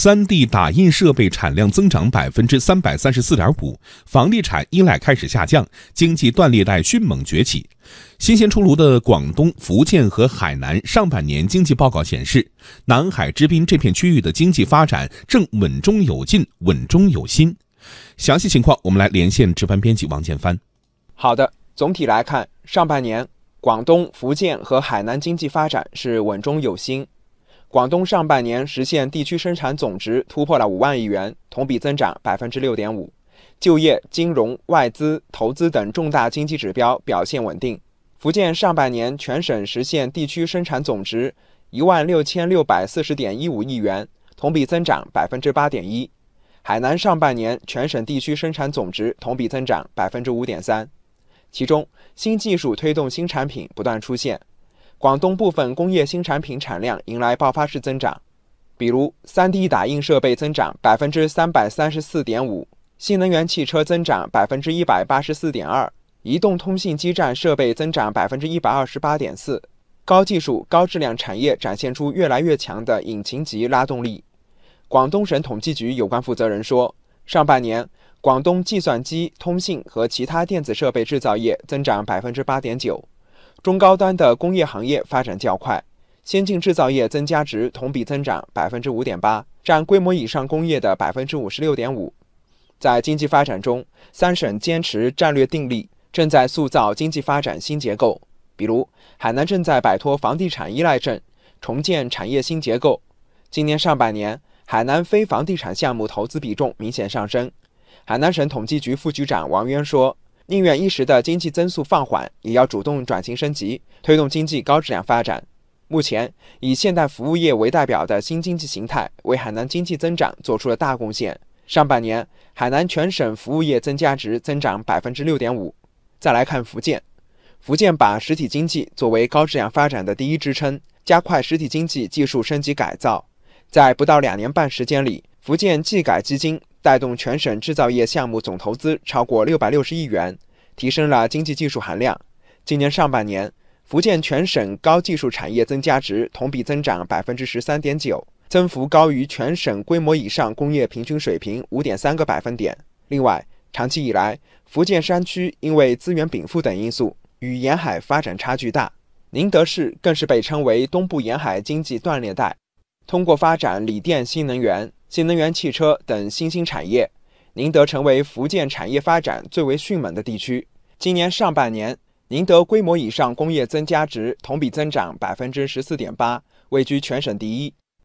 三 D 打印设备产量增长百分之三百三十四点五，房地产依赖开始下降，经济断裂带迅猛崛起。新鲜出炉的广东、福建和海南上半年经济报告显示，南海之滨这片区域的经济发展正稳中有进、稳中有新。详细情况，我们来连线值班编辑王建帆。好的，总体来看，上半年广东、福建和海南经济发展是稳中有新。广东上半年实现地区生产总值突破了五万亿元，同比增长百分之六点五，就业、金融、外资、投资等重大经济指标表现稳定。福建上半年全省实现地区生产总值一万六千六百四十点一五亿元，同比增长百分之八点一。海南上半年全省地区生产总值同比增长百分之五点三，其中新技术推动新产品不断出现。广东部分工业新产品产量迎来爆发式增长，比如 3D 打印设备增长百分之三百三十四点五，新能源汽车增长百分之一百八十四点二，移动通信基站设备增长百分之一百二十八点四，高技术高质量产业展现出越来越强的引擎级拉动力。广东省统计局有关负责人说，上半年广东计算机、通信和其他电子设备制造业增长百分之八点九。中高端的工业行业发展较快，先进制造业增加值同比增长百分之五点八，占规模以上工业的百分之五十六点五。在经济发展中，三省坚持战略定力，正在塑造经济发展新结构。比如，海南正在摆脱房地产依赖症，重建产业新结构。今年上半年，海南非房地产项目投资比重明显上升。海南省统计局副局长王渊说。宁愿一时的经济增速放缓，也要主动转型升级，推动经济高质量发展。目前，以现代服务业为代表的新经济形态为海南经济增长做出了大贡献。上半年，海南全省服务业增加值增长百分之六点五。再来看福建，福建把实体经济作为高质量发展的第一支撑，加快实体经济技术升级改造。在不到两年半时间里，福建技改基金。带动全省制造业项目总投资超过六百六十亿元，提升了经济技术含量。今年上半年，福建全省高技术产业增加值同比增长百分之十三点九，增幅高于全省规模以上工业平均水平五点三个百分点。另外，长期以来，福建山区因为资源禀赋等因素，与沿海发展差距大。宁德市更是被称为东部沿海经济断裂带，通过发展锂电新能源。新能源汽车等新兴产业，宁德成为福建产业发展最为迅猛的地区。今年上半年，宁德规模以上工业增加值同比增长百分之十四点八，位居全省第一。